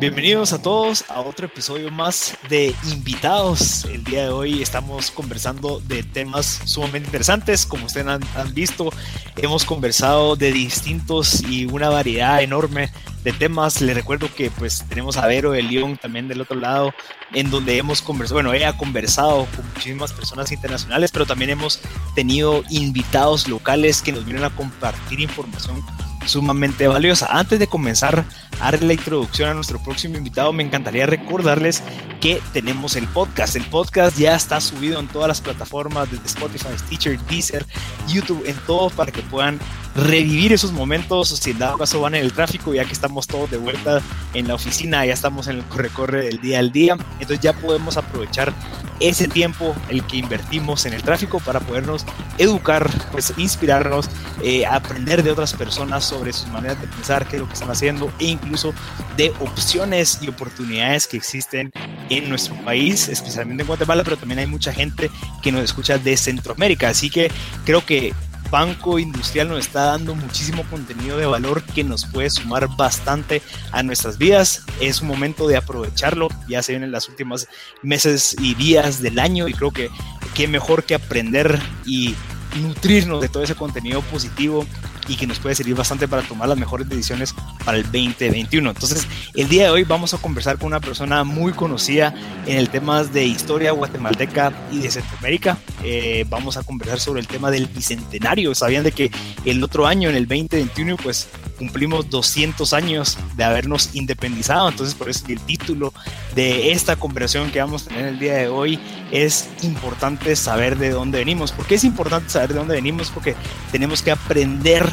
Bienvenidos a todos a otro episodio más de invitados. El día de hoy estamos conversando de temas sumamente interesantes. Como ustedes han, visto, hemos conversado de distintos y una variedad enorme de temas. Les recuerdo que pues tenemos a Vero de León también del otro lado, en donde hemos conversado, bueno, ella ha conversado con muchísimas personas internacionales, pero también hemos tenido invitados locales que nos vienen a compartir información sumamente valiosa. Antes de comenzar a darle la introducción a nuestro próximo invitado, me encantaría recordarles que tenemos el podcast. El podcast ya está subido en todas las plataformas, desde Spotify, Stitcher, Deezer, YouTube, en todo para que puedan revivir esos momentos. Si en dado caso van en el tráfico, ya que estamos todos de vuelta en la oficina, ya estamos en el corre-corre del día al día, entonces ya podemos aprovechar ese tiempo, el que invertimos en el tráfico, para podernos educar, pues inspirarnos, eh, aprender de otras personas sobre sus maneras de pensar, qué es lo que están haciendo e incluso de opciones y oportunidades que existen en nuestro país, especialmente en Guatemala, pero también hay mucha gente que nos escucha de Centroamérica. Así que creo que Banco Industrial nos está dando muchísimo contenido de valor que nos puede sumar bastante a nuestras vidas. Es un momento de aprovecharlo. Ya se vienen las últimas meses y días del año y creo que qué mejor que aprender y nutrirnos de todo ese contenido positivo y que nos puede servir bastante para tomar las mejores decisiones para el 2021. Entonces, el día de hoy vamos a conversar con una persona muy conocida en el tema de historia guatemalteca y de Centroamérica. Eh, vamos a conversar sobre el tema del bicentenario. Sabían de que el otro año, en el 2021, pues cumplimos 200 años de habernos independizado. Entonces, por eso el título de esta conversación que vamos a tener el día de hoy es importante saber de dónde venimos. ¿Por qué es importante saber de dónde venimos? Porque tenemos que aprender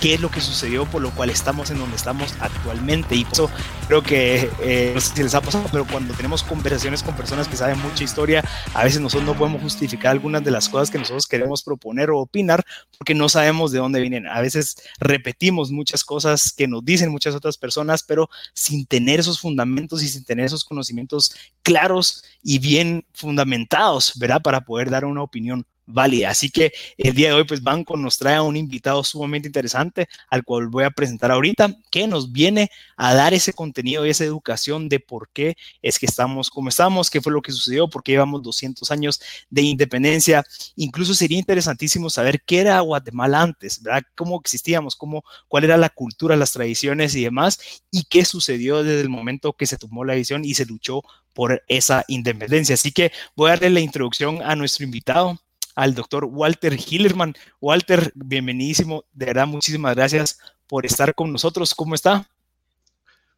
qué es lo que sucedió por lo cual estamos en donde estamos actualmente. Y por eso creo que, eh, no sé si les ha pasado, pero cuando tenemos conversaciones con personas que saben mucha historia, a veces nosotros no podemos justificar algunas de las cosas que nosotros queremos proponer o opinar porque no sabemos de dónde vienen. A veces repetimos muchas cosas que nos dicen muchas otras personas, pero sin tener esos fundamentos y sin tener esos conocimientos claros y bien fundamentados, ¿verdad? Para poder dar una opinión válida. Así que el día de hoy, pues Banco nos trae a un invitado sumamente interesante al cual voy a presentar ahorita, que nos viene a dar ese contenido y esa educación de por qué es que estamos como estamos, qué fue lo que sucedió, por qué llevamos 200 años de independencia. Incluso sería interesantísimo saber qué era Guatemala antes, ¿verdad? Cómo existíamos, cómo, cuál era la cultura, las tradiciones y demás, y qué sucedió desde el momento que se tomó la decisión y se luchó por esa independencia. Así que voy a darle la introducción a nuestro invitado al doctor Walter Hillerman. Walter, bienvenidísimo. De verdad, muchísimas gracias por estar con nosotros. ¿Cómo está?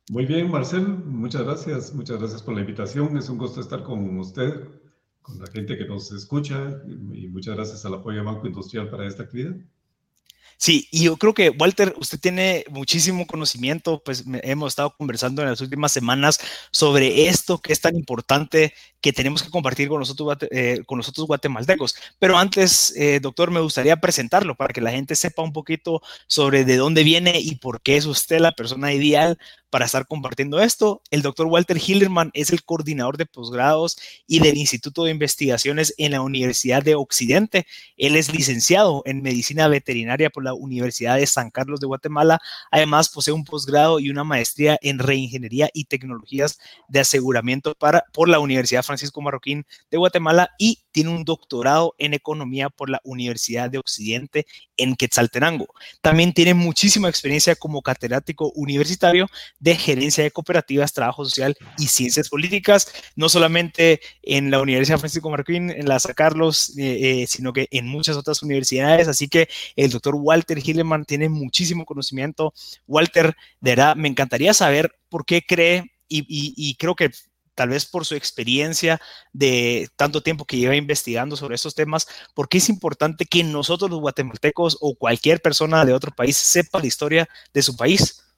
Muy bien, Marcel. Muchas gracias. Muchas gracias por la invitación. Es un gusto estar con usted, con la gente que nos escucha y muchas gracias al apoyo de Banco Industrial para esta actividad. Sí, y yo creo que Walter, usted tiene muchísimo conocimiento, pues hemos estado conversando en las últimas semanas sobre esto que es tan importante que tenemos que compartir con nosotros, eh, con nosotros guatemaltecos. Pero antes, eh, doctor, me gustaría presentarlo para que la gente sepa un poquito sobre de dónde viene y por qué es usted la persona ideal para estar compartiendo esto. El doctor Walter Hillerman es el coordinador de posgrados y del Instituto de Investigaciones en la Universidad de Occidente. Él es licenciado en Medicina Veterinaria por la Universidad de San Carlos de Guatemala. Además, posee un posgrado y una maestría en Reingeniería y Tecnologías de Aseguramiento para, por la Universidad Francisco Marroquín de Guatemala y tiene un doctorado en Economía por la Universidad de Occidente en Quetzaltenango. También tiene muchísima experiencia como catedrático universitario de gerencia de cooperativas, trabajo social y ciencias políticas, no solamente en la Universidad Francisco Marroquín, en la San Carlos, eh, eh, sino que en muchas otras universidades. Así que el doctor Walter Hilleman tiene muchísimo conocimiento. Walter, de verdad, me encantaría saber por qué cree y, creo que tal vez por su experiencia de tanto tiempo que lleva investigando sobre estos temas, ¿por qué es importante que nosotros los guatemaltecos o cualquier persona de otro país sepa la historia de su país?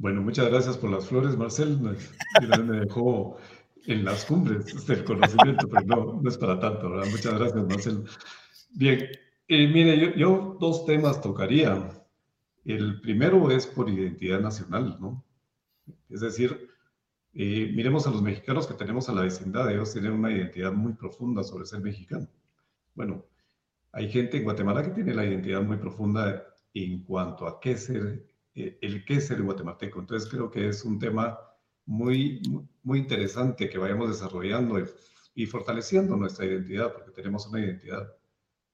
Bueno, muchas gracias por las flores, Marcel. Me dejó en las cumbres del conocimiento, pero no, no es para tanto, ¿verdad? Muchas gracias, Marcel. Bien, eh, mire, yo, dos temas tocaría. El primero es por identidad nacional, ¿no? Es decir, eh, miremos a los mexicanos que tenemos a la vecindad, ellos tienen una identidad muy profunda sobre ser mexicano. Bueno, hay gente en Guatemala que tiene la identidad muy profunda en cuanto a qué ser eh, el qué es ser guatemalteco. Entonces creo que es un tema muy, muy interesante que vayamos desarrollando y, fortaleciendo nuestra identidad, porque tenemos una identidad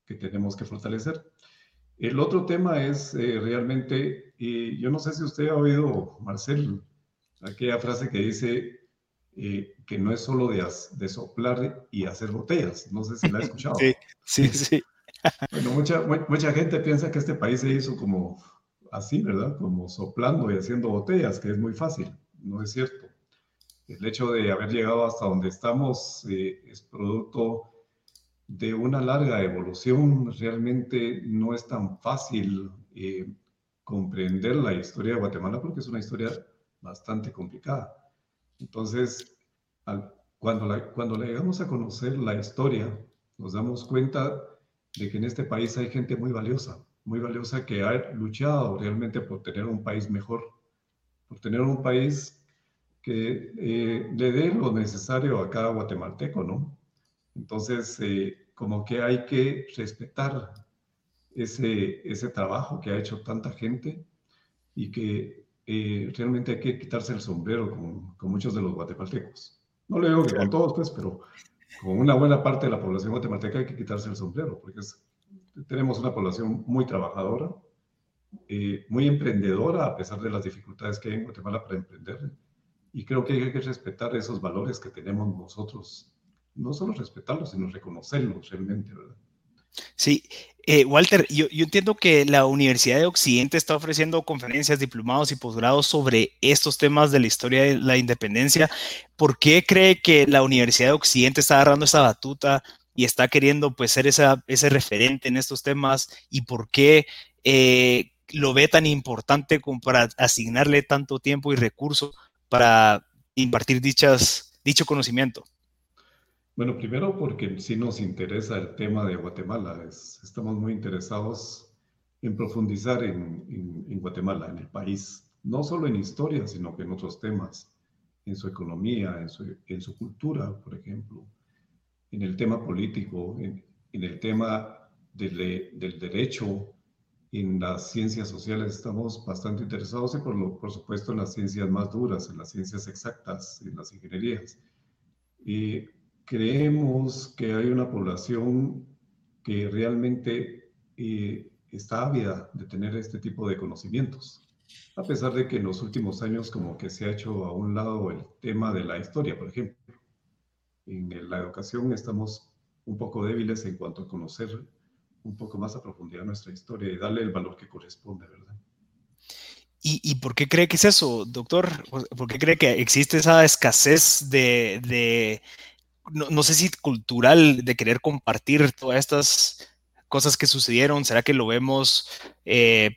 que tenemos que fortalecer. El otro tema es eh, realmente, y yo no sé si usted ha oído, Marcel, aquella frase que dice eh, que no es solo de, de, soplar y hacer botellas. No sé si la ha escuchado. Sí, sí, sí. Bueno, mucha, mucha gente piensa que este país se hizo como así, ¿verdad? Como soplando y haciendo botellas, que es muy fácil. No es cierto. El hecho de haber llegado hasta donde estamos eh, es producto de una larga evolución. Realmente no es tan fácil eh, comprender la historia de Guatemala porque es una historia bastante complicada. Entonces, cuando, la, cuando le llegamos a conocer la historia, nos damos cuenta de que en este país hay gente muy valiosa, muy valiosa que ha luchado realmente por tener un país mejor, por tener un país que eh, le dé lo necesario a cada guatemalteco, ¿no? Entonces, eh, como que hay que respetar ese, ese trabajo que ha hecho tanta gente y que eh, realmente hay que quitarse el sombrero con, con, muchos de los guatemaltecos. No le digo que con todos, pues, pero con una buena parte de la población guatemalteca hay que quitarse el sombrero, porque es, tenemos una población muy trabajadora, eh, muy emprendedora, a pesar de las dificultades que hay en Guatemala para emprender. Y creo que hay que respetar esos valores que tenemos nosotros, no solo respetarlos, sino reconocerlos realmente, ¿verdad? Sí, eh, Walter, yo, entiendo que la Universidad de Occidente está ofreciendo conferencias, diplomados y posgrados sobre estos temas de la historia de la independencia. ¿Por qué cree que la Universidad de Occidente está agarrando esa batuta y está queriendo pues, ser esa, ese referente en estos temas? ¿Y por qué eh, lo ve tan importante como para asignarle tanto tiempo y recursos para impartir dichas, dicho conocimiento? Bueno, primero porque sí nos interesa el tema de Guatemala. estamos muy interesados en profundizar en, Guatemala, en el país, no solo en historia, sino que en otros temas, en su economía, en su, cultura, por ejemplo, en el tema político, en, el tema del, derecho, en las ciencias sociales estamos bastante interesados y por, por supuesto en las ciencias más duras, en las ciencias exactas, en las ingenierías. Y creemos que hay una población que realmente eh, está ávida de tener este tipo de conocimientos, a pesar de que en los últimos años como que se ha hecho a un lado el tema de la historia, por ejemplo. En la educación estamos un poco débiles en cuanto a conocer un poco más a profundidad nuestra historia y darle el valor que corresponde, ¿verdad? ¿Y, por qué cree que es eso, doctor? ¿Por qué cree que existe esa escasez de, no, sé si cultural de querer compartir todas estas cosas que sucedieron? ¿Será que lo vemos eh,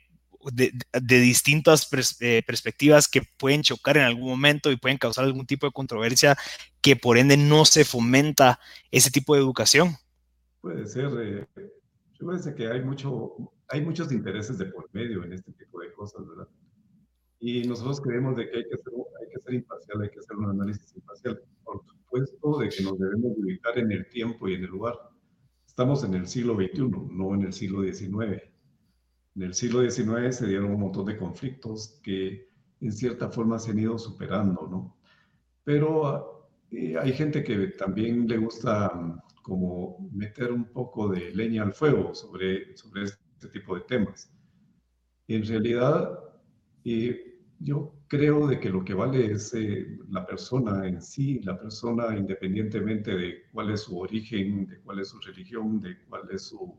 de, distintas eh, perspectivas que pueden chocar en algún momento y pueden causar algún tipo de controversia que por ende no se fomenta ese tipo de educación? Puede ser. Eh, yo parece que hay, mucho, hay muchos intereses de por medio en este tipo de cosas, ¿verdad? Y nosotros creemos de que hay que ser, hay que ser imparcial, hay que hacer un análisis imparcial supuesto de que nos debemos ubicar en el tiempo y en el lugar. Estamos en el siglo XXI, no en el siglo XIX. En el siglo XIX se dieron un montón de conflictos que en cierta forma se han ido superando, ¿no? Pero eh, hay gente que también le gusta mm, como meter un poco de leña al fuego sobre, sobre este tipo de temas. En realidad, eh, yo creo de que lo que vale es eh, la persona en sí, la persona independientemente de cuál es su origen, de cuál es su religión, de cuál es su,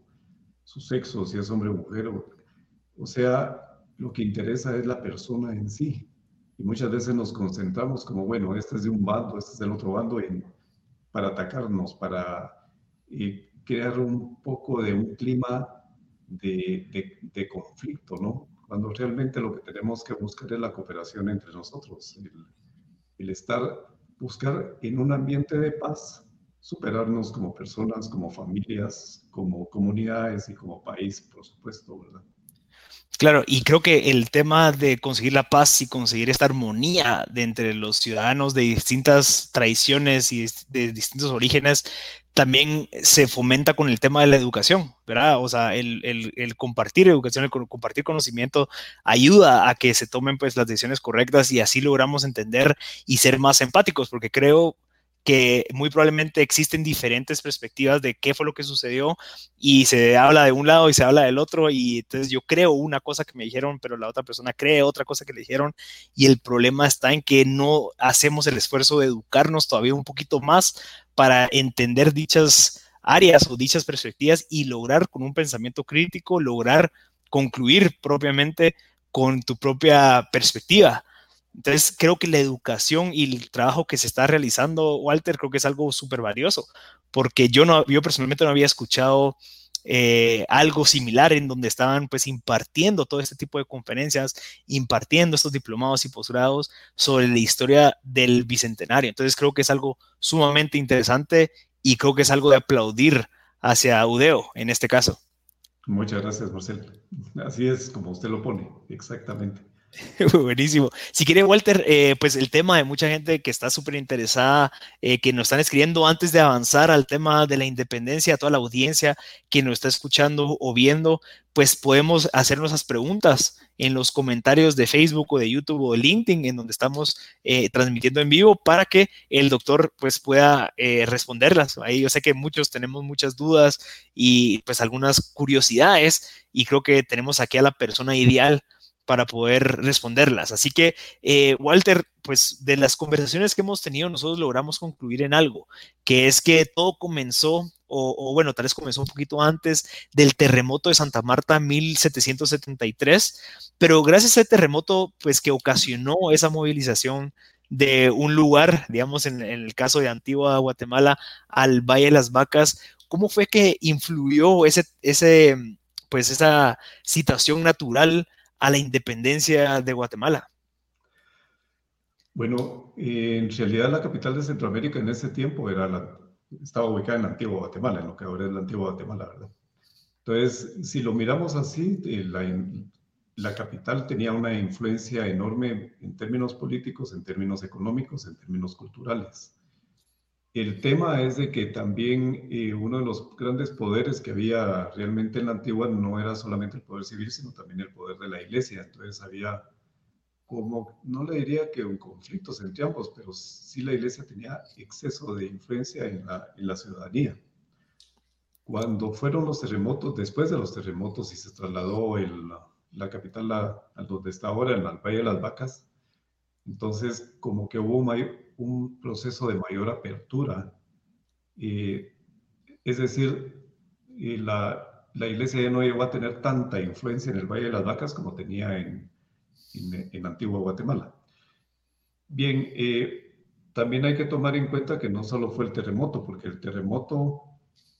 su sexo, si es hombre o mujer. O, sea, lo que interesa es la persona en sí. Y muchas veces nos concentramos como, bueno, este es de un bando, este es del otro bando, en, para atacarnos, para eh, crear un poco de un clima de, de, de conflicto, ¿no? cuando realmente lo que tenemos que buscar es la cooperación entre nosotros, el, estar, buscar en un ambiente de paz, superarnos como personas, como familias, como comunidades y como país, por supuesto, ¿verdad? Claro, y creo que el tema de conseguir la paz y conseguir esta armonía de entre los ciudadanos de distintas tradiciones y de distintos orígenes también se fomenta con el tema de la educación, ¿verdad? O sea, el, compartir educación, el compartir conocimiento ayuda a que se tomen pues las decisiones correctas y así logramos entender y ser más empáticos, porque creo que muy probablemente existen diferentes perspectivas de qué fue lo que sucedió y se habla de un lado y se habla del otro y entonces yo creo una cosa que me dijeron, pero la otra persona cree otra cosa que le dijeron y el problema está en que no hacemos el esfuerzo de educarnos todavía un poquito más para entender dichas áreas o dichas perspectivas y lograr con un pensamiento crítico, lograr concluir propiamente con tu propia perspectiva entonces, creo que la educación y el trabajo que se está realizando, Walter, creo que es algo súper valioso, porque yo, no, yo personalmente no había escuchado eh, algo similar en donde estaban pues impartiendo todo este tipo de conferencias, impartiendo estos diplomados y posgrados sobre la historia del Bicentenario. Entonces, creo que es algo sumamente interesante y creo que es algo de aplaudir hacia Udeo en este caso. Muchas gracias, Marcelo. Así es como usted lo pone, exactamente. Buenísimo. Si quiere, Walter, eh, pues el tema de mucha gente que está súper interesada, eh, que nos están escribiendo antes de avanzar al tema de la independencia, a toda la audiencia que nos está escuchando o viendo, pues podemos hacernos esas preguntas en los comentarios de Facebook o de YouTube o de LinkedIn, en donde estamos eh, transmitiendo en vivo, para que el doctor pues pueda responderlas. Ahí yo sé que muchos tenemos muchas dudas y pues algunas curiosidades y creo que tenemos aquí a la persona ideal para poder responderlas. Así que, eh, Walter, pues de las conversaciones que hemos tenido, nosotros logramos concluir en algo, que es que todo comenzó, o, bueno, tal vez comenzó un poquito antes del terremoto de Santa Marta 1773, pero gracias a ese terremoto, pues que ocasionó esa movilización de un lugar, digamos, en, en el caso de Antigua Guatemala, al Valle de las Vacas, ¿cómo fue que influyó ese, ese, pues esa situación natural a la independencia de Guatemala? Bueno, en realidad la capital de Centroamérica en ese tiempo era la, estaba ubicada en la antigua Guatemala, en lo que ahora es la antigua Guatemala, ¿verdad? Entonces, si lo miramos así, eh, la, la capital tenía una influencia enorme en términos políticos, en términos económicos, en términos culturales. El tema es de que también eh, uno de los grandes poderes que había realmente en la antigua no era solamente el poder civil, sino también el poder de la iglesia. Entonces había como, no le diría que un conflicto entre ambos, pero sí la iglesia tenía exceso de influencia en la, ciudadanía. Cuando fueron los terremotos, después de los terremotos y se trasladó el, la capital a, a, donde está ahora, en el Valle de las Vacas, entonces como que hubo mayor, un proceso de mayor apertura. es decir, la, la, iglesia ya no llegó a tener tanta influencia en el Valle de las Vacas como tenía en, en, Antigua Guatemala. Bien, eh, también hay que tomar en cuenta que no solo fue el terremoto, porque el terremoto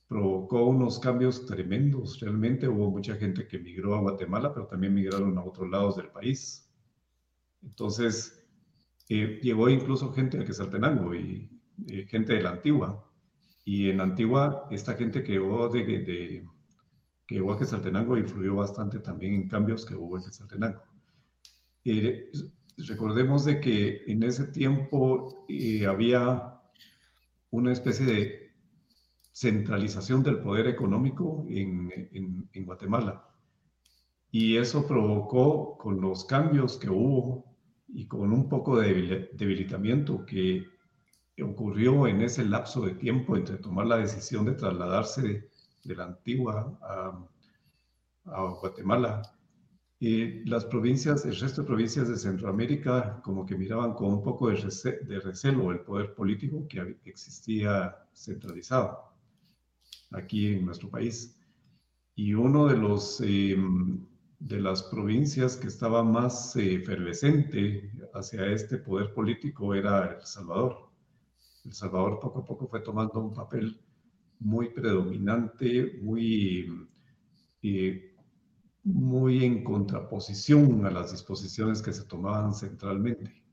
provocó unos cambios tremendos. Realmente hubo mucha gente que migró a Guatemala, pero también migraron a otros lados del país. Entonces, llegó incluso gente de Quesaltenango y gente de la Antigua. Y en Antigua, esta gente que llegó, de, de, que llegó a Quesaltenango influyó bastante también en cambios que hubo en Quesaltenango. recordemos de que en ese tiempo eh, había una especie de centralización del poder económico en, en, en Guatemala. Y eso provocó, con los cambios que hubo y con un poco de debilitamiento que ocurrió en ese lapso de tiempo entre tomar la decisión de trasladarse de, la antigua a, Guatemala. Y las provincias, el resto de provincias de Centroamérica, como que miraban con un poco de, recelo el poder político que existía centralizado aquí en nuestro país. Y uno de los em, de las provincias que estaba más eh, efervescente hacia este poder político era El Salvador. El Salvador poco a poco fue tomando un papel muy predominante, muy, eh, muy en contraposición a las disposiciones que se tomaban centralmente.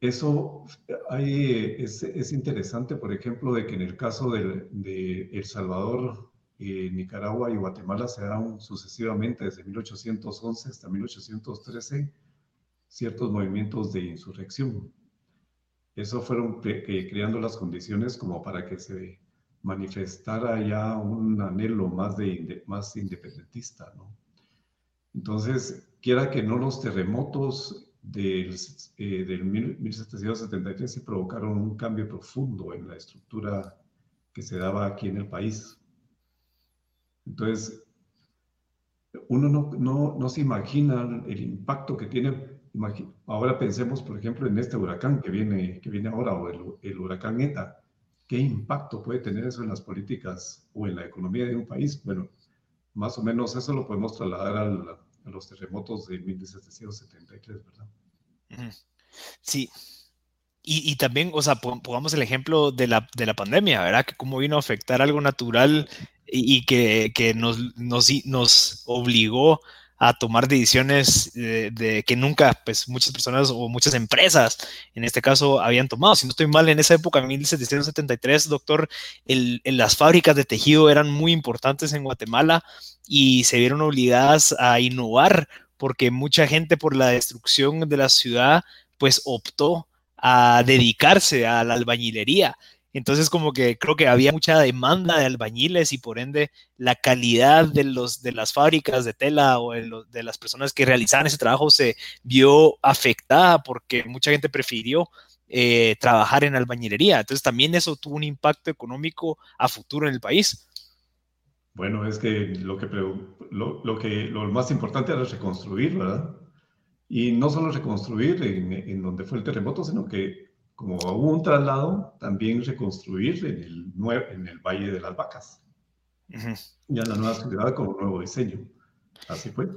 Eso hay, es, es, interesante, por ejemplo, de que en el caso de, de El Salvador Nicaragua y Guatemala se dan sucesivamente desde 1811 hasta 1813 ciertos movimientos de insurrección. Eso fueron creando las condiciones como para que se manifestara ya un anhelo más, de, más independentista, ¿no? Entonces, quiera que no los terremotos del, eh, del 1773 se provocaron un cambio profundo en la estructura que se daba aquí en el país. Entonces, uno no, no, no se imagina el impacto que tiene. Ahora pensemos, por ejemplo, en este huracán que viene, que viene ahora, o el, el huracán ETA. ¿Qué impacto puede tener eso en las políticas o en la economía de un país? Bueno, más o menos eso lo podemos trasladar al, a los terremotos de 1773, ¿verdad? Sí. Y, también, o sea, pongamos el ejemplo de la, de la pandemia, ¿verdad? Que cómo vino a afectar algo natural y, que, nos, obligó a tomar decisiones de, que nunca, pues, muchas personas o muchas empresas, en este caso, habían tomado. Si no estoy mal, en esa época, en 1773, doctor, el, las fábricas de tejido eran muy importantes en Guatemala y se vieron obligadas a innovar porque mucha gente por la destrucción de la ciudad, pues, optó a dedicarse a la albañilería entonces, como que creo que había mucha demanda de albañiles y por ende la calidad de, los, de las fábricas de tela o de, las personas que realizaban ese trabajo se vio afectada porque mucha gente prefirió eh, trabajar en albañilería. Entonces, también eso tuvo un impacto económico a futuro en el país. Bueno, es que lo que, lo, que lo más importante era reconstruir, ¿verdad? Y no solo reconstruir en, en donde fue el terremoto, sino que como hubo un traslado, también reconstruir en el, en el Valle de las Vacas. Ya la nueva ciudad con un nuevo diseño. Así fue.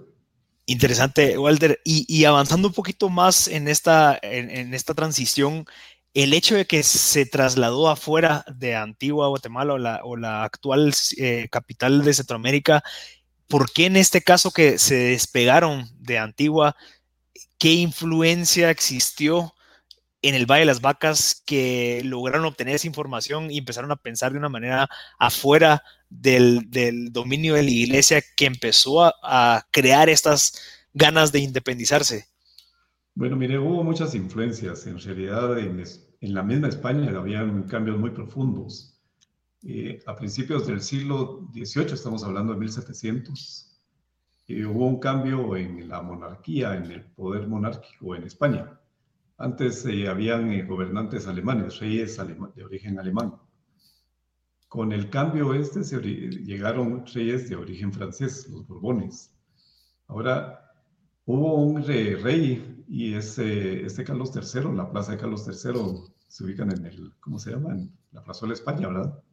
Interesante, Walter. Y, avanzando un poquito más en esta, en, esta transición, el hecho de que se trasladó afuera de Antigua Guatemala o la, o la actual eh, capital de Centroamérica, ¿por qué en este caso que se despegaron de Antigua, qué influencia existió en el Valle de las Vacas que lograron obtener esa información y empezaron a pensar de una manera afuera del, dominio de la iglesia que empezó a, crear estas ganas de independizarse? Bueno, mire, hubo muchas influencias. En realidad, en, la misma España habían cambios muy profundos. Eh, a principios del siglo XVIII, estamos hablando de 1700, eh, hubo un cambio en la monarquía, en el poder monárquico en España. Antes eh, habían eh, gobernantes alemanes, reyes de origen alemán. Con el cambio este se llegaron reyes de origen francés, los Borbones. Ahora hubo un rey, y ese, este Carlos III, la plaza de Carlos III, se ubican en el, ¿cómo se llama? En la plaza de España, ¿verdad?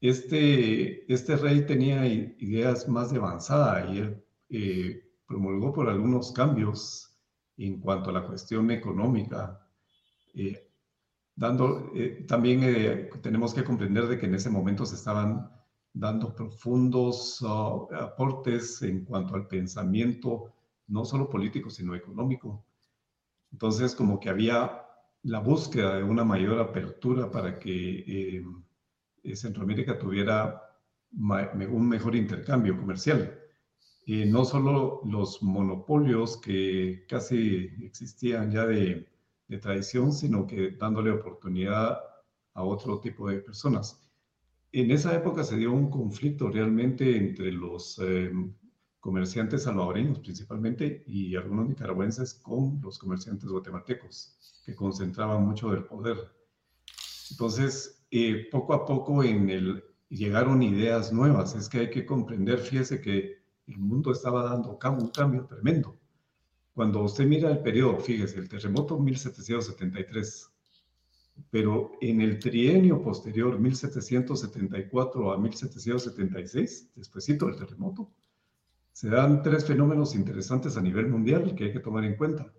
Este, este rey tenía ideas más de avanzada y eh, promulgó por algunos cambios en cuanto a la cuestión económica. Eh, dando, eh, también eh, tenemos que comprender de que en ese momento se estaban dando profundos uh, aportes en cuanto al pensamiento, no solo político, sino económico. Entonces, como que había la búsqueda de una mayor apertura para que Centroamérica tuviera un mejor intercambio comercial no solo los monopolios que casi existían ya de, tradición, sino que dándole oportunidad a otro tipo de personas. En esa época se dio un conflicto realmente entre los eh, comerciantes salvadoreños principalmente y algunos nicaragüenses con los comerciantes guatemaltecos, que concentraban mucho del poder. Entonces, eh, poco a poco en el, llegaron ideas nuevas. Es que hay que comprender, fíjese que el mundo estaba dando un cambio tremendo. Cuando usted mira el periodo, fíjese, el terremoto 1773, pero en el trienio posterior, 1774 a 1776, despuésito del terremoto, se dan tres fenómenos interesantes a nivel mundial que hay que tomar en cuenta.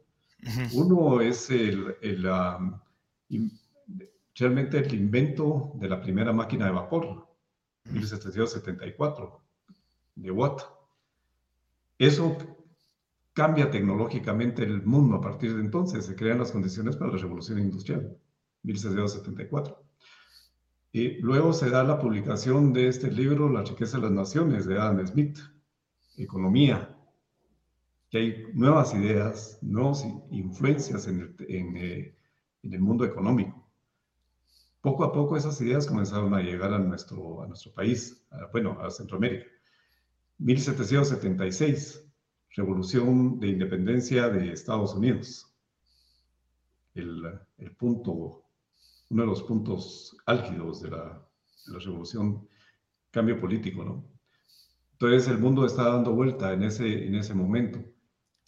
Uno es el, realmente el invento de la primera máquina de vapor, 1774, de Watt. Eso cambia tecnológicamente el mundo a partir de entonces. Se crean las condiciones para la revolución industrial, 1774. Y luego se da la publicación de este libro, La riqueza de las naciones, de Adam Smith, Economía, que hay nuevas ideas, nuevas influencias en el, en, eh, en el mundo económico. poco a poco esas ideas comenzaron a llegar a nuestro país, bueno, a Centroamérica. 1776, Revolución de Independencia de Estados Unidos. El, punto, uno de los puntos álgidos de la, revolución, cambio político, ¿no? Entonces el mundo está dando vuelta en ese, en ese momento.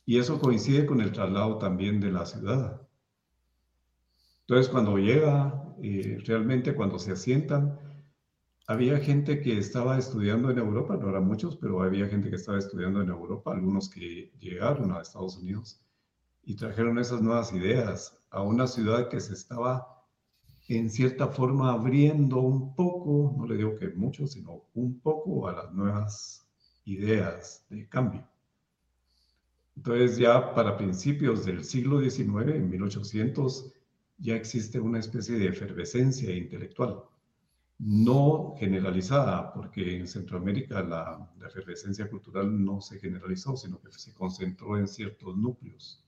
Y eso coincide con el traslado también de la ciudad. Entonces cuando llega, eh, realmente cuando se asientan, había gente que estaba estudiando en Europa, no eran muchos, pero había gente que estaba estudiando en Europa, algunos que llegaron a Estados Unidos y trajeron esas nuevas ideas a una ciudad que se estaba en cierta forma abriendo un poco, no le digo que mucho, sino un poco a las nuevas ideas de cambio. Entonces ya para principios del siglo XIX, en 1800, ya existe una especie de efervescencia intelectual, no generalizada, porque en Centroamérica la, la efervescencia cultural no se generalizó, sino que se concentró en ciertos núcleos.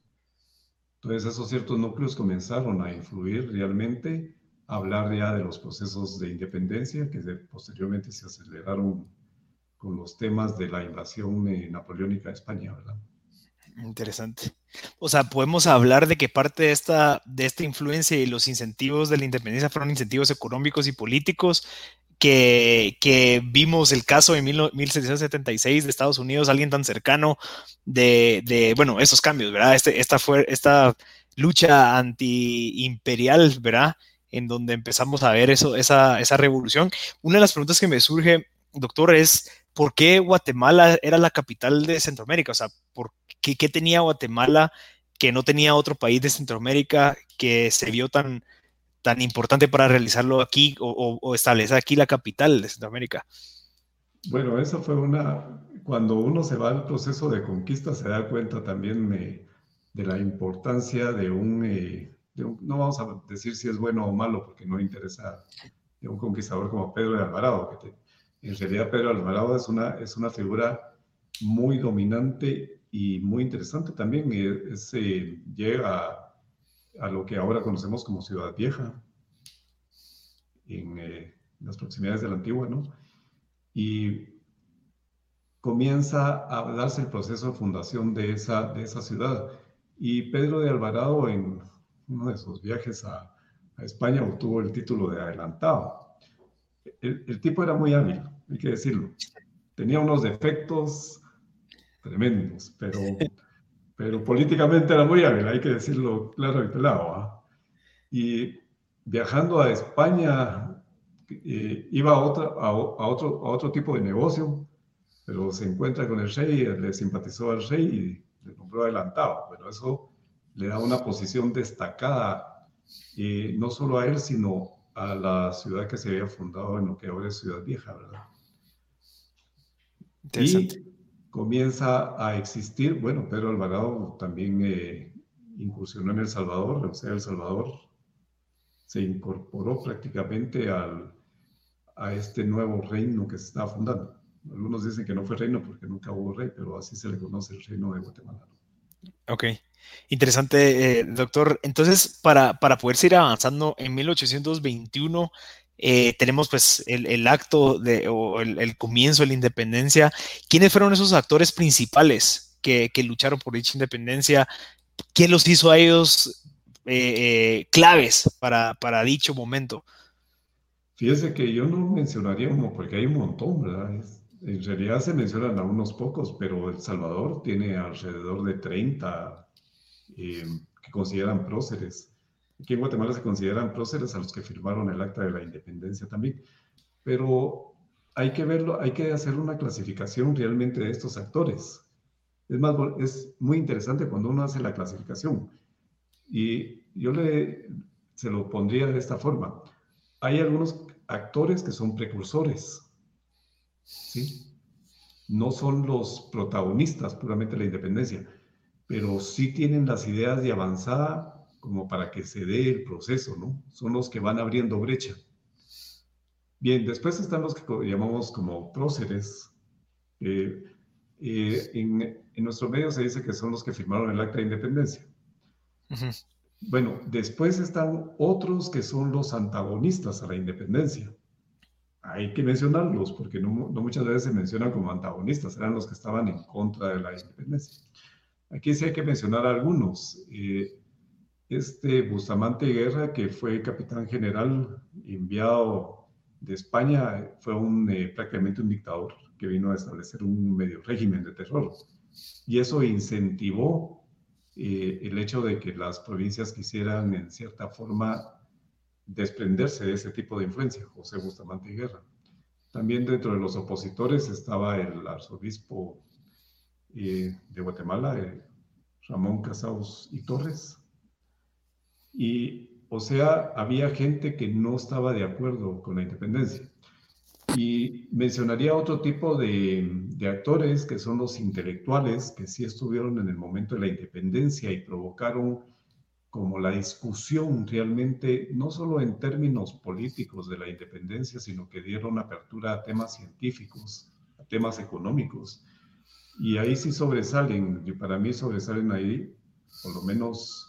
Entonces esos ciertos núcleos comenzaron a influir realmente hablar ya de los procesos de independencia que posteriormente se aceleraron con los temas de la invasión eh, napoleónica a España, ¿verdad? Interesante. O sea, podemos hablar de que parte de esta, de esta influencia y los incentivos de la independencia fueron incentivos económicos y políticos que, que, vimos el caso de 1776 de Estados Unidos, alguien tan cercano de, de bueno, esos cambios, ¿verdad? Este, esta, fue, esta lucha antiimperial, ¿verdad? en donde empezamos a ver eso, esa, esa revolución. Una de las preguntas que me surge, doctor, es ¿por qué Guatemala era la capital de Centroamérica? O sea, ¿por qué, qué tenía Guatemala que no tenía otro país de Centroamérica que se vio tan, tan importante para realizarlo aquí o, establecer aquí la capital de Centroamérica? Bueno, eso fue una, cuando uno se va al proceso de conquista se da cuenta también de, de la importancia de un, eh, no vamos a decir si es bueno o malo, porque no interesa de un conquistador como Pedro de Alvarado. Que en realidad Pedro de Alvarado es una, es una figura muy dominante y muy interesante también. Se llega a, lo que ahora conocemos como Ciudad Vieja, en, eh, las proximidades de la antigua, ¿no? Y comienza a darse el proceso de fundación de esa, de esa ciudad. Y Pedro de Alvarado en uno de sus viajes a, España obtuvo el título de adelantado. El, tipo era muy hábil, hay que decirlo. Tenía unos defectos tremendos, pero, pero políticamente era muy hábil, hay que decirlo claro y pelado. ¿ah? Y viajando a España, eh, iba a, otra, a, otro, a otro tipo de negocio, pero se encuentra con el rey, le simpatizó al rey y le nombró adelantado. Pero eso le da una posición destacada, eh, no solo a él, sino a la ciudad que se había fundado en lo que ahora es Ciudad Vieja, ¿verdad? Y comienza a existir, bueno, Pedro Alvarado también eh, incursionó en El Salvador, o sea, El Salvador se incorporó prácticamente al, a este nuevo reino que se estaba fundando. Algunos dicen que no fue reino porque nunca hubo rey, pero así se le conoce el reino de Guatemala. Ok, interesante, eh, doctor. Entonces, para, para poder seguir avanzando, en 1821 eh, tenemos pues el, acto de, o el, comienzo de la independencia. ¿Quiénes fueron esos actores principales que, lucharon por dicha independencia? ¿Quién los hizo a ellos eh, claves para, dicho momento? Fíjese que yo no mencionaría uno, porque hay un montón, ¿verdad? En realidad se mencionan a unos pocos, pero El Salvador tiene alrededor de 30 eh, que consideran próceres. Aquí en Guatemala se consideran próceres a los que firmaron el acta de la independencia también. Pero hay que verlo, hay que hacer una clasificación realmente de estos actores. Es más, es muy interesante cuando uno hace la clasificación. Y yo le, se lo pondría de esta forma. Hay algunos actores que son precursores, ¿sí? No son los protagonistas puramente de la independencia, pero sí tienen las ideas de avanzada como para que se dé el proceso, ¿no? Son los que van abriendo brecha. Bien, después están los que llamamos como próceres. Eh, eh, en, nuestro medio se dice que son los que firmaron el acta de independencia. Bueno, después están otros que son los antagonistas a la independencia. Hay que mencionarlos porque no, muchas veces se mencionan como antagonistas, eran los que estaban en contra de la independencia. Aquí sí hay que mencionar algunos. Eh, este Bustamante Guerra, que fue capitán general enviado de España, fue eh, prácticamente un dictador que vino a establecer un medio régimen de terror. Y eso incentivó eh, el hecho de que las provincias quisieran, en cierta forma, desprenderse de ese tipo de influencia, José Bustamante Guerra. También dentro de los opositores estaba el arzobispo eh, de Guatemala, Ramón Casaus y Torres, y, o sea, había gente que no estaba de acuerdo con la independencia. Y mencionaría otro tipo de, de, actores que son los intelectuales que sí estuvieron en el momento de la independencia y provocaron como la discusión realmente, no solo en términos políticos de la independencia, sino que dieron apertura a temas científicos, a temas económicos. Y ahí sí sobresalen, y para mí sobresalen ahí, por lo menos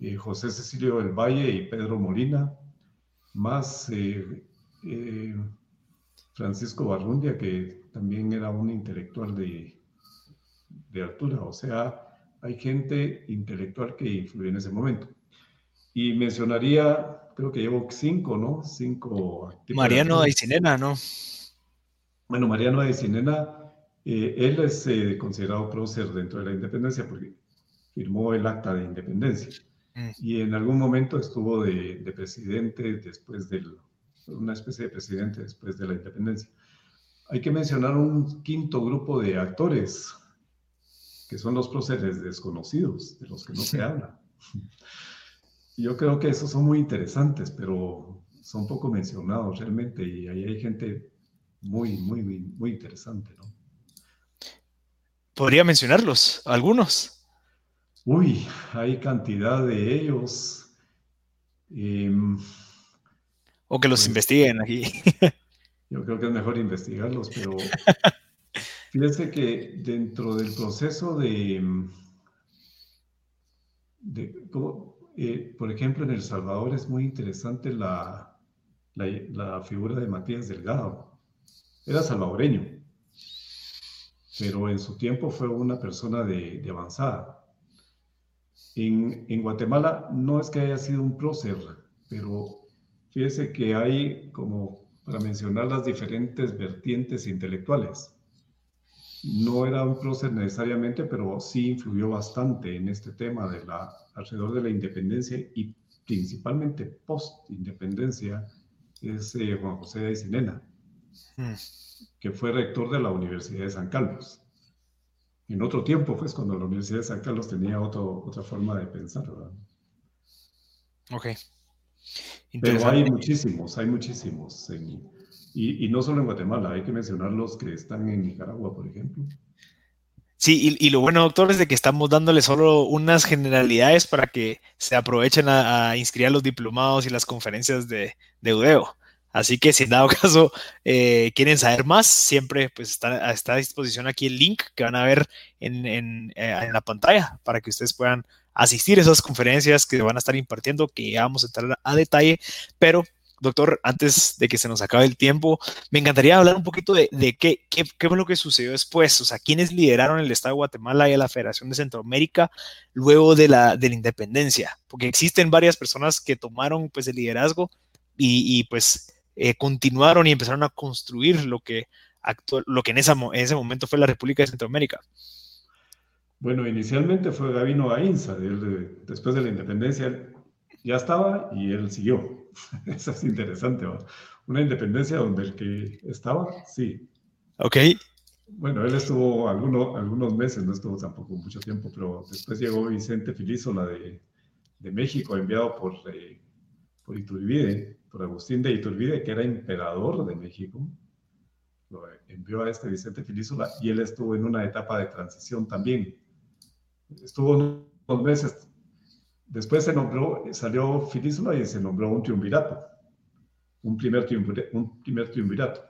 eh, José Cecilio del Valle y Pedro Molina, más eh, eh, Francisco Barrundia, que también era un intelectual de, de altura. O sea, hay gente intelectual que influyó en ese momento. Y mencionaría, creo que llevo cinco, ¿no? Cinco. Mariano Aicinena, ¿no? Bueno, Mariano Aicinena, él es considerado prócer dentro de la independencia porque firmó el acta de independencia. Y en algún momento estuvo de, presidente después de una especie de presidente después de la independencia. Hay que mencionar un quinto grupo de actores, que son los próceres desconocidos, de los que no se habla. Yo creo que esos son muy interesantes, pero son poco mencionados realmente y ahí hay gente muy, muy, muy interesante, ¿no? ¿Podría mencionarlos, algunos? Uy, hay cantidad de ellos. Em, o que los pues, investiguen aquí. yo creo que es mejor investigarlos, pero fíjense que dentro del proceso de, eh, por ejemplo, en El Salvador es muy interesante la, la, figura de Matías Delgado. Era salvadoreño, pero en su tiempo fue una persona de avanzada. En, Guatemala no es que haya sido un prócer, pero fíjese que hay como para mencionar las diferentes vertientes intelectuales. No era un prócer necesariamente, pero sí influyó bastante en este tema de la, alrededor de la independencia y principalmente post-independencia, es eh, Juan José de Aicinena, mm. que fue rector de la Universidad de San Carlos en otro tiempo, pues cuando la Universidad de San Carlos tenía otro, otra forma de pensar, ¿verdad? Ok. Pero hay muchísimos, hay muchísimos. y, no solo en Guatemala, hay que mencionar los que están en Nicaragua, por ejemplo. Sí, y, lo bueno, doctor, es de que estamos dándole solo unas generalidades para que se aprovechen a, inscribir los diplomados y las conferencias de, de UDEO. Así que si en dado caso eh, quieren saber más, siempre pues está, a disposición aquí el link que van a ver en, eh, en, la pantalla para que ustedes puedan asistir a esas conferencias que van a estar impartiendo, que ya vamos a entrar a detalle, pero doctor, antes de que se nos acabe el tiempo, me encantaría hablar un poquito de, qué, qué, fue lo que sucedió después, o sea, quiénes lideraron el Estado de Guatemala y la Federación de Centroamérica luego de la, de independencia, porque existen varias personas que tomaron pues el liderazgo y, y pues eh, continuaron y empezaron a construir lo que, lo que en, esa, en ese momento fue la República de Centroamérica. Bueno, inicialmente fue Gabino Gainza, después de la independencia ya estaba y él siguió. Eso es interesante, Una independencia donde el que estaba, sí. Ok. Bueno, él estuvo algunos, algunos meses, no estuvo tampoco mucho tiempo, pero después llegó Vicente Filísola de, de México, enviado por, eh, por Iturbide, por Agustín de Iturbide, que era emperador de México, lo envió a este Vicente Filísola y él estuvo en una etapa de transición también. Estuvo unos meses. Después se nombró, salió Filísola y se nombró un triunvirato, un primer, triunvirato. Un primer triunvirato.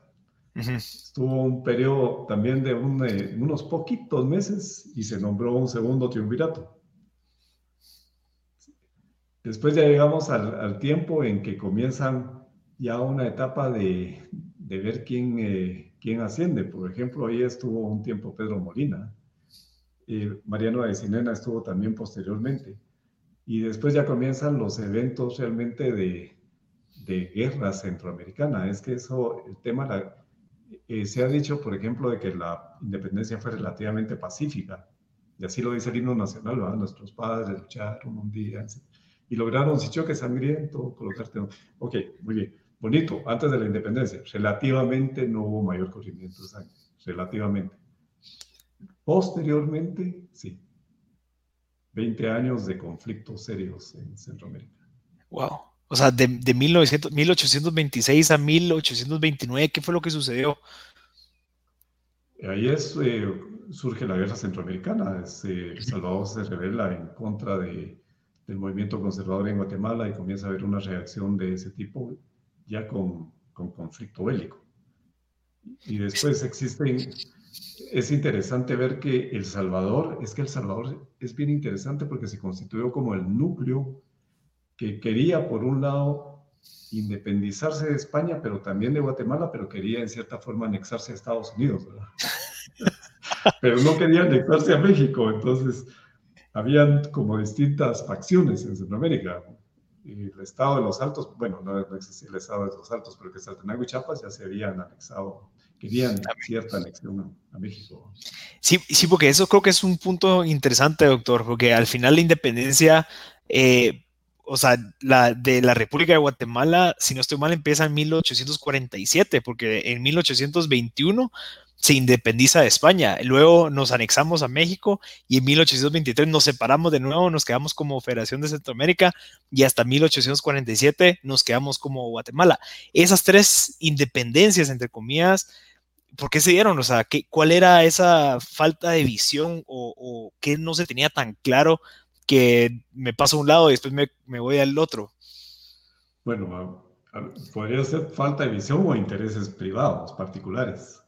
Estuvo un periodo también de unos poquitos meses y se nombró un segundo triunvirato. Después ya llegamos al, tiempo en que comienzan ya una etapa de, ver quién, eh, quién asciende. Por ejemplo, ahí estuvo un tiempo Pedro Molina. Eh, Mariano Adecinena estuvo también posteriormente. Y después ya comienzan los eventos realmente de, de guerra centroamericana. Es que eso, el tema, eh, se ha dicho, por ejemplo, de que la independencia fue relativamente pacífica. Y así lo dice el himno nacional, ¿verdad? Nuestros padres lucharon un día y lograron, sin choque sangriento, colocarte. Ok, muy bien. Bonito, antes de la independencia, relativamente no hubo mayor corrimiento de sangre, relativamente. Posteriormente, sí. 20 años de conflictos serios en Centroamérica. Wow. O sea, de, de 1900, 1826 a 1829, ¿qué fue lo que sucedió? Ahí es, eh, surge la guerra centroamericana. Es, eh, Salvador se revela en contra de, del movimiento conservador en Guatemala y comienza a haber una reacción de ese tipo ya con, con conflicto bélico. Y después existen es interesante ver que El Salvador, es que El Salvador es bien interesante porque se constituyó como el núcleo que quería, por un lado, independizarse de España, pero también de Guatemala, pero quería en cierta forma anexarse a Estados Unidos, ¿verdad? pero no quería anexarse a México, entonces habían como distintas facciones en Centroamérica. Y el Estado de los Altos, bueno, no, existía el Estado de los Altos, pero que Saltenagua y Chiapas ya se habían anexado querían cierta anexión a, México. Sí, sí, porque eso creo que es un punto interesante, doctor, porque al final la independencia, eh, o sea, la de la República de Guatemala, si no estoy mal, empieza en 1847, porque en 1821 se independiza de España. Luego nos anexamos a México y en 1823 nos separamos de nuevo, nos quedamos como Federación de Centroamérica y hasta 1847 nos quedamos como Guatemala. Esas tres independencias, entre comillas, ¿por qué se dieron? O sea, ¿qué, ¿cuál era esa falta de visión o, qué no se tenía tan claro que me paso a un lado y después me, me voy al otro? Bueno, podría ser falta de visión o intereses privados, particulares.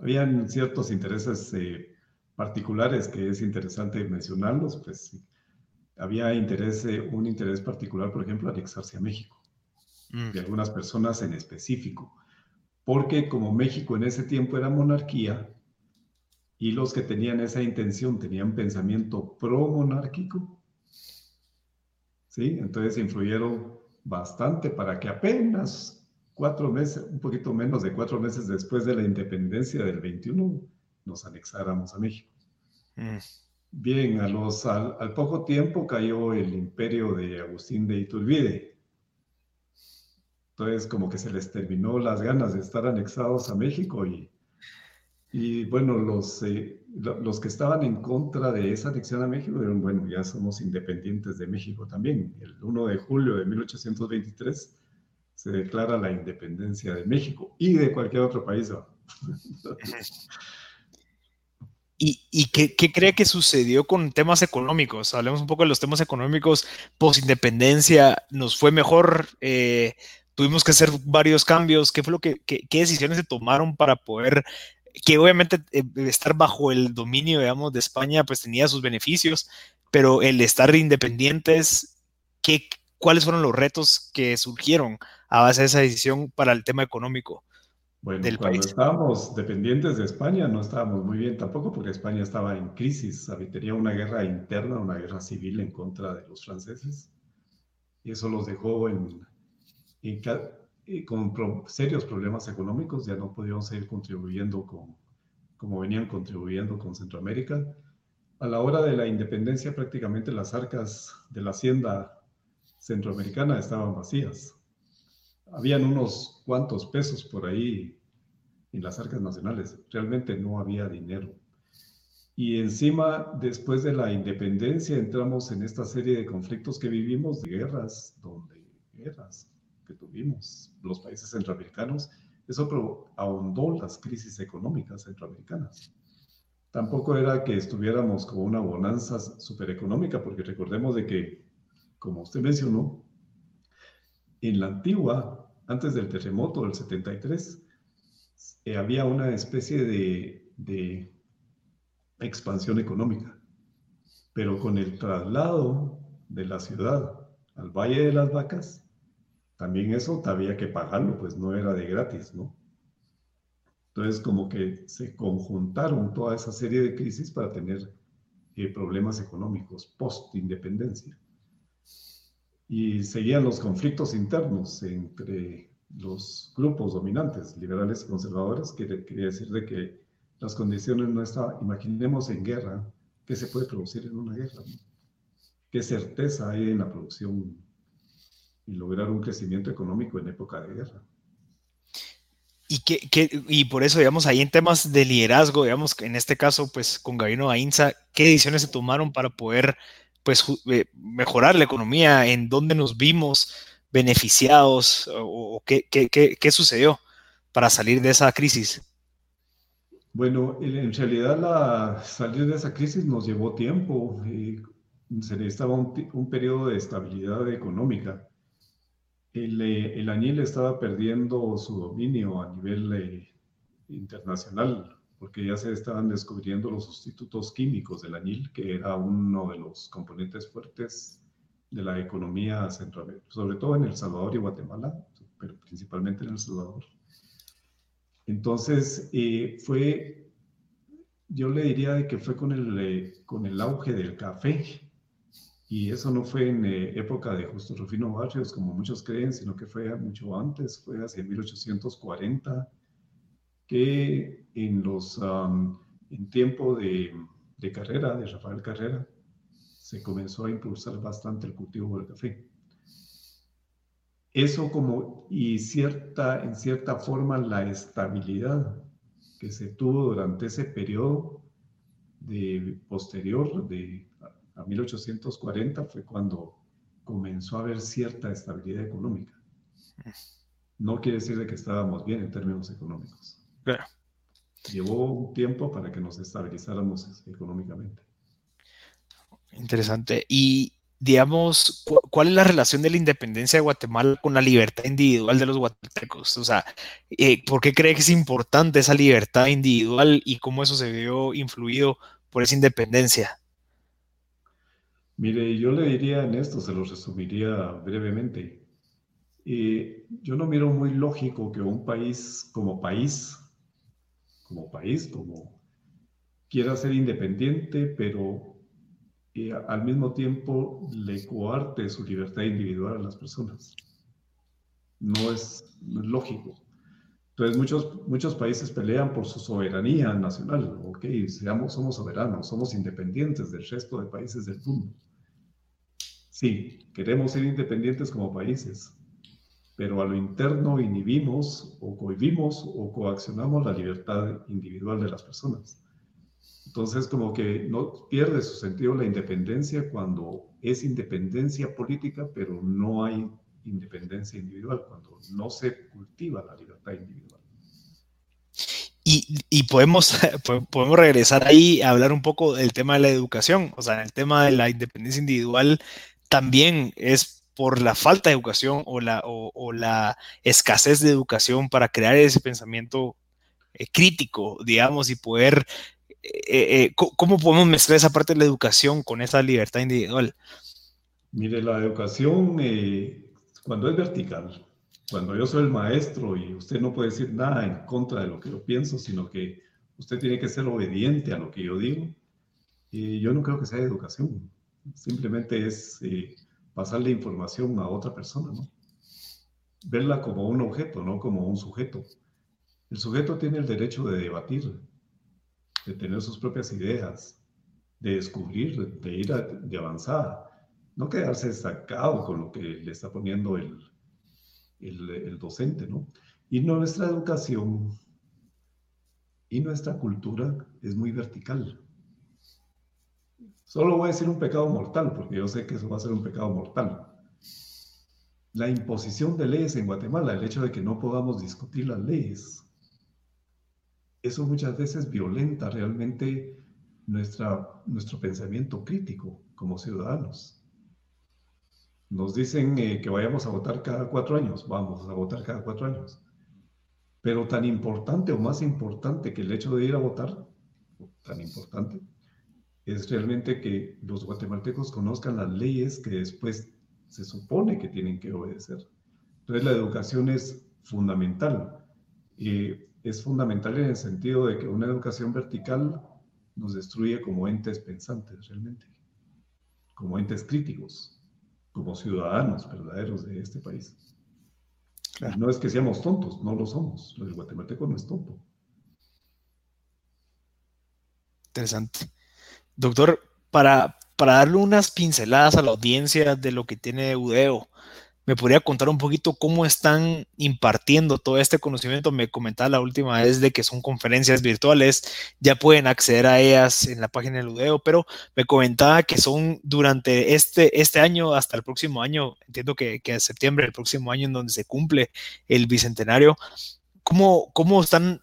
Habían ciertos intereses eh, particulares que es interesante mencionarlos, pues había interés, eh, un interés particular, por ejemplo, anexarse a México, mm. de algunas personas en específico porque como México en ese tiempo era monarquía y los que tenían esa intención tenían pensamiento pro-monárquico, ¿sí? Entonces influyeron bastante para que apenas cuatro meses, un poquito menos de cuatro meses después de la independencia del 21, nos anexáramos a México. Mm. Bien, a los, al poco tiempo cayó el imperio de Agustín de Iturbide, entonces, como que se les terminó las ganas de estar anexados a México y, y bueno, los, eh, los que estaban en contra de esa anexión a México dijeron, bueno, ya somos independientes de México también. El 1 de julio de 1823 se declara la independencia de México y de cualquier otro país. ¿Y, y qué, qué, cree que sucedió con temas económicos? Hablemos un poco de los temas económicos post-independencia. ¿Nos fue mejor? Eh, tuvimos que hacer varios cambios, qué fue lo que, qué, decisiones se tomaron para poder, que obviamente eh, estar bajo el dominio, digamos, de España, pues tenía sus beneficios, pero el estar independientes, ¿qué, ¿cuáles fueron los retos que surgieron a base de esa decisión para el tema económico? Bueno, del cuando estábamos dependientes de España no estábamos muy bien tampoco porque España estaba en crisis, tenía una guerra interna, una guerra civil en contra de los franceses y eso los dejó en, y, con serios problemas económicos, ya no podían seguir contribuyendo con, como venían contribuyendo con Centroamérica. A la hora de la independencia, prácticamente las arcas de la hacienda centroamericana estaban vacías. Habían unos cuantos pesos por ahí en las arcas nacionales. Realmente no había dinero. Y encima, después de la independencia, entramos en esta serie de conflictos que vivimos, de guerras, donde guerras, tuvimos los países centroamericanos, eso ahondó las crisis económicas centroamericanas. Tampoco era que estuviéramos como una bonanza supereconómica, porque recordemos de que, como usted mencionó, en la antigua, antes del terremoto del 73, eh, había una especie de, expansión económica, pero con el traslado de la ciudad al Valle de las Vacas, también eso había que pagarlo, pues no era de gratis, ¿no? Entonces, como que se conjuntaron toda esa serie de crisis para tener eh, problemas económicos post-independencia. Y seguían los conflictos internos entre los grupos dominantes, liberales y conservadores, que quería decir de que las condiciones no estaban, imaginemos en guerra, ¿qué se puede producir en una guerra? ¿Qué certeza hay en la producción y lograr un crecimiento económico en época de guerra? Y, que, y por eso, digamos, ahí en temas de liderazgo, digamos, en este caso, pues con Gabino Ainza, ¿qué decisiones se tomaron para poder, pues, eh, mejorar la economía? ¿En dónde nos vimos beneficiados? ¿O, qué, qué, sucedió para salir de esa crisis? Bueno, en realidad la, salir de esa crisis nos llevó tiempo. Y se necesitaba un, un periodo de estabilidad económica el, el añil estaba perdiendo su dominio a nivel eh, internacional, porque ya se estaban descubriendo los sustitutos químicos del añil, que era uno de los componentes fuertes de la economía central, sobre todo en El Salvador y Guatemala, pero principalmente en El Salvador. Entonces, eh, fue, yo le diría que fue con el, eh, con el auge del café, y eso no fue en eh, época de Justo Rufino Barrios, como muchos creen, sino que fue mucho antes, fue hacia 1840, que en, los, en tiempo de, de, carrera, de Rafael Carrera, se comenzó a impulsar bastante el cultivo del café. Eso como, y cierta, en cierta forma, la estabilidad que se tuvo durante ese periodo de, posterior de a 1840 fue cuando comenzó a haber cierta estabilidad económica. No quiere decir de que estábamos bien en términos económicos. Claro. Llevó un tiempo para que nos estabilizáramos económicamente. Interesante. Y digamos, ¿cuál es la relación de la independencia de Guatemala con la libertad individual de los guatemaltecos? O sea, eh, ¿por qué cree que es importante esa libertad individual y cómo eso se vio influido por esa independencia? Mire, yo le diría en esto, se lo resumiría brevemente. Eh, yo no miro muy lógico que un país como país, como país, como quiera ser independiente, pero eh, al mismo tiempo le coarte su libertad individual a las personas. No es, lógico. Entonces muchos, muchos países pelean por su soberanía nacional. Ok, seamos, somos soberanos, somos independientes del resto de países del mundo. Sí, queremos ser independientes como países, pero a lo interno inhibimos o cohibimos o coaccionamos la libertad individual de las personas. Entonces, como que no pierde su sentido la independencia cuando es independencia política, pero no hay independencia individual, cuando no se cultiva la libertad individual. Y, y, podemos, podemos regresar ahí a hablar un poco del tema de la educación, o sea, el tema de la independencia individual también es por la falta de educación o la, o, la escasez de educación para crear ese pensamiento eh, crítico, digamos, y poder, eh, eh, ¿cómo podemos mezclar esa parte de la educación con esa libertad individual? Mire, la educación, cuando es vertical, cuando yo soy el maestro y usted no puede decir nada en contra de lo que yo pienso, sino que usted tiene que ser obediente a lo que yo digo, yo no creo que sea educación simplemente es eh, pasarle información a otra persona, ¿no? Verla como un objeto, no como un sujeto. El sujeto tiene el derecho de debatir, de tener sus propias ideas, de descubrir, de ir a, de avanzar, no quedarse estancado con lo que le está poniendo el, el, el docente, ¿no? Y nuestra educación y nuestra cultura es muy vertical. Solo voy a decir un pecado mortal, porque yo sé que eso va a ser un pecado mortal. La imposición de leyes en Guatemala, el hecho de que no podamos discutir las leyes, eso muchas veces violenta realmente nuestra, nuestro pensamiento crítico como ciudadanos. Nos dicen eh, que vayamos a votar cada cuatro años, vamos a votar cada cuatro años. Pero tan importante o más importante que el hecho de ir a votar, tan importante, es realmente que los guatemaltecos conozcan las leyes que después se supone que tienen que obedecer. Entonces la educación es fundamental. Y es fundamental en el sentido de que una educación vertical nos destruye como entes pensantes realmente, como entes críticos, como ciudadanos verdaderos de este país. No es que seamos tontos, no lo somos. El guatemalteco no es tonto. Interesante. Doctor, para, para darle unas pinceladas a la audiencia de lo que tiene UDEO, ¿me podría contar un poquito cómo están impartiendo todo este conocimiento? Me comentaba la última vez de que son conferencias virtuales, ya pueden acceder a ellas en la página del UDEO, pero me comentaba que son durante este, este año hasta el próximo año, entiendo que, que en septiembre del próximo año en donde se cumple el bicentenario. ¿Cómo, cómo están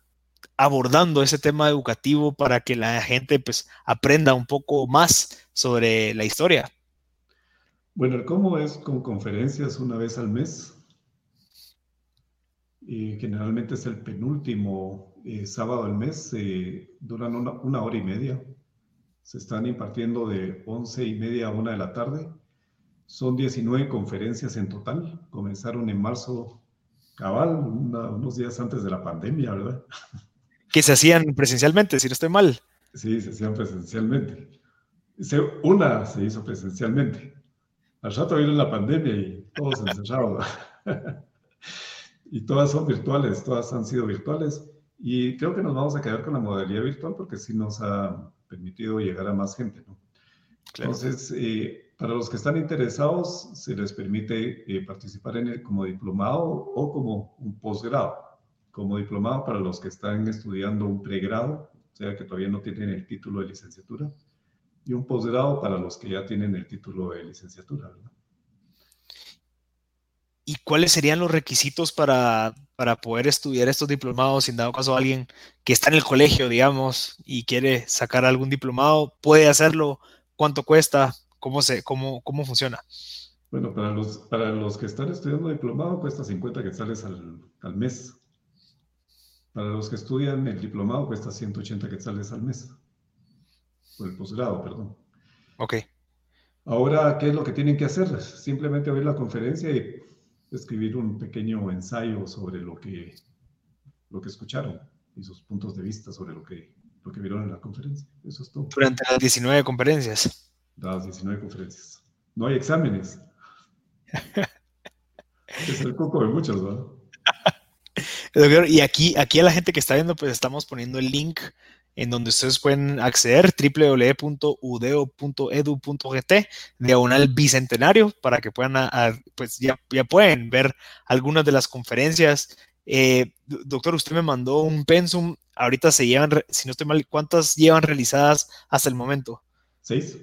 abordando ese tema educativo para que la gente pues aprenda un poco más sobre la historia? Bueno, cómo es con conferencias una vez al mes. Y generalmente es el penúltimo eh, sábado del mes, duran una, hora y media. Se están impartiendo de once y media a una de la tarde. Son 19 conferencias en total. Comenzaron en marzo cabal, unos días antes de la pandemia, ¿verdad? que se hacían presencialmente, si no estoy mal. Sí, se hacían presencialmente. Una se hizo presencialmente. Al rato vino la pandemia y todos encerrados. y todas son virtuales, todas han sido virtuales. Y creo que nos vamos a quedar con la modalidad virtual porque sí nos ha permitido llegar a más gente. ¿no? Entonces, eh, para los que están interesados, se les permite eh, participar en el, como diplomado o como un posgrado como diplomado para los que están estudiando un pregrado, o sea que todavía no tienen el título de licenciatura, y un posgrado para los que ya tienen el título de licenciatura. ¿verdad? ¿Y cuáles serían los requisitos para, para poder estudiar estos diplomados? Si en dado caso alguien que está en el colegio, digamos, y quiere sacar algún diplomado, ¿puede hacerlo? ¿Cuánto cuesta? ¿Cómo, se, cómo, cómo funciona? Bueno, para los, para los que están estudiando diplomado cuesta 50 quetzales al, al mes. Para los que estudian el diplomado cuesta 180 quetzales al mes. O el posgrado, perdón. Ok. Ahora, ¿qué es lo que tienen que hacer? Simplemente oír la conferencia y escribir un pequeño ensayo sobre lo que, lo que escucharon y sus puntos de vista sobre lo que, lo que vieron en la conferencia. Eso es todo. Durante las 19 conferencias. Las 19 conferencias. No hay exámenes. es el coco de muchos, ¿verdad? Y aquí, aquí a la gente que está viendo, pues estamos poniendo el link en donde ustedes pueden acceder www.udeo.edu.gt diagonal bicentenario para que puedan, pues ya, ya pueden ver algunas de las conferencias. Eh, doctor, usted me mandó un pensum, ahorita se llevan, si no estoy mal, ¿cuántas llevan realizadas hasta el momento? Seis.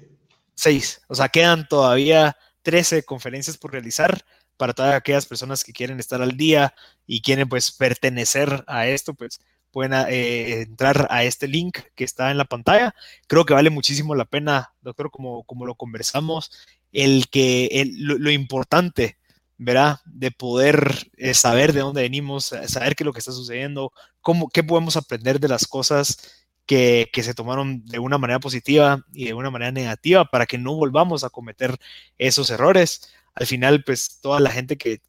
Seis, o sea, quedan todavía 13 conferencias por realizar para todas aquellas personas que quieren estar al día y quieren pues pertenecer a esto, pues pueden eh, entrar a este link que está en la pantalla. Creo que vale muchísimo la pena, doctor, como, como lo conversamos, el que lo, importante, ¿verdad? De poder eh, saber de dónde venimos, saber qué es lo que está sucediendo, cómo, qué podemos aprender de las cosas que, que, se tomaron de una manera positiva y de una manera negativa para que no volvamos a cometer esos errores al final, pues toda la gente que,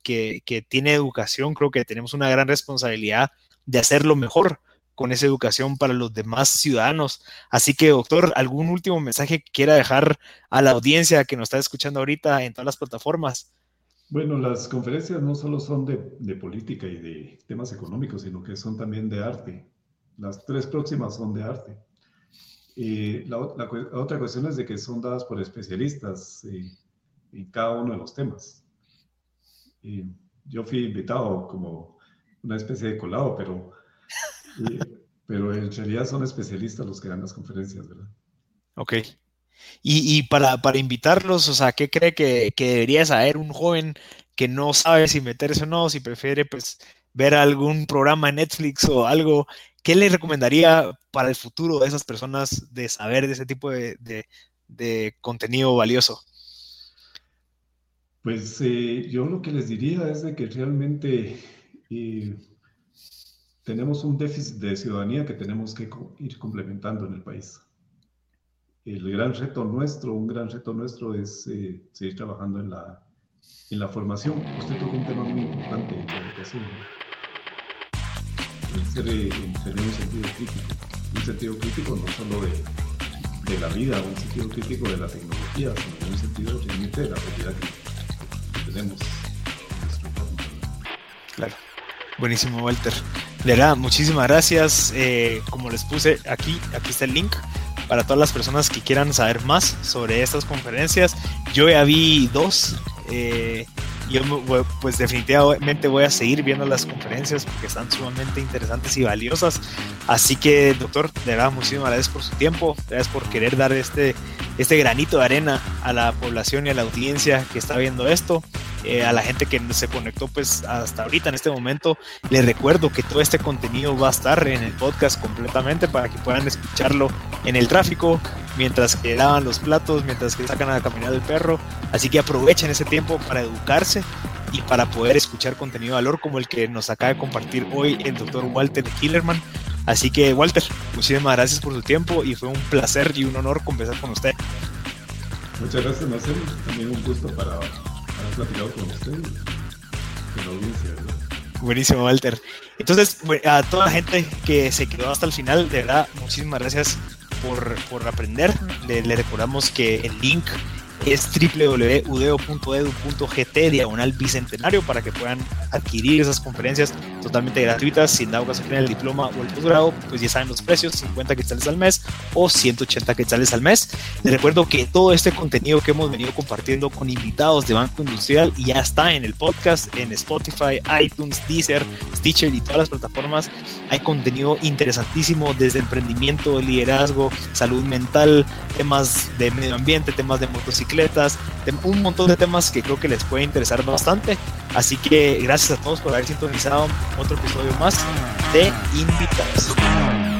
tiene educación, creo que tenemos una gran responsabilidad de hacerlo mejor con esa educación para los demás ciudadanos. Así que, doctor, ¿algún último mensaje que quiera dejar a la audiencia que nos está escuchando ahorita en todas las plataformas? Bueno, las conferencias no solo son de, política y de temas económicos, sino que son también de arte. Las tres próximas son de arte. Eh, la, otra cuestión es de que son dadas por especialistas. Eh, en cada uno de los temas. Y yo fui invitado como una especie de colado, pero, pero en realidad son especialistas los que dan las conferencias, ¿verdad? Ok. Y, y para, para, invitarlos, o sea, ¿qué cree que, que, debería saber un joven que no sabe si meterse o no, si prefiere pues ver algún programa en Netflix o algo? ¿Qué le recomendaría para el futuro de esas personas de saber de ese tipo de, de, de contenido valioso? Pues eh, yo lo que les diría es de que realmente eh, tenemos un déficit de ciudadanía que tenemos que ir complementando en el país. El gran reto nuestro, un gran reto nuestro es eh, seguir trabajando en la en la formación, usted tocó un tema muy importante en la educación. Ser, tener un sentido crítico. Un sentido crítico no solo de, de la vida, un sentido crítico de la tecnología, sino un sentido realmente de la realidad que Claro. Buenísimo, Walter. De verdad, muchísimas gracias. Eh, como les puse aquí, aquí está el link para todas las personas que quieran saber más sobre estas conferencias. Yo ya vi dos. Eh, yo pues definitivamente voy a seguir viendo las conferencias porque están sumamente interesantes y valiosas. Así que, doctor, de verdad, muchísimas gracias por su tiempo, gracias por querer dar este, este granito de arena a la población y a la audiencia que está viendo esto. Eh, a la gente que se conectó pues hasta ahorita en este momento, les recuerdo que todo este contenido va a estar en el podcast completamente para que puedan escucharlo en el tráfico, mientras que lavan los platos, mientras que sacan a caminar el perro. Así que aprovechen ese tiempo para educarse y para poder escuchar contenido de valor como el que nos acaba de compartir hoy el doctor Walter Killerman. Así que Walter, muchísimas gracias por su tiempo y fue un placer y un honor conversar con usted. Muchas gracias Marcelo, también un gusto para Buenísimo, Walter. Entonces, a toda la gente que se quedó hasta el final, de verdad, muchísimas gracias por, por aprender. Le, le recordamos que el link es www.udeo.edu.gt diagonal bicentenario para que puedan adquirir esas conferencias totalmente gratuitas sin dado caso el diploma o el posgrado pues ya saben los precios 50 quetzales al mes o 180 quetzales al mes. Les recuerdo que todo este contenido que hemos venido compartiendo con invitados de Banco Industrial ya está en el podcast en Spotify, iTunes, Deezer, Stitcher y todas las plataformas hay contenido interesantísimo desde emprendimiento, liderazgo, salud mental, temas de medio ambiente, temas de un montón de temas que creo que les puede interesar bastante. Así que gracias a todos por haber sintonizado otro episodio más de Invitados.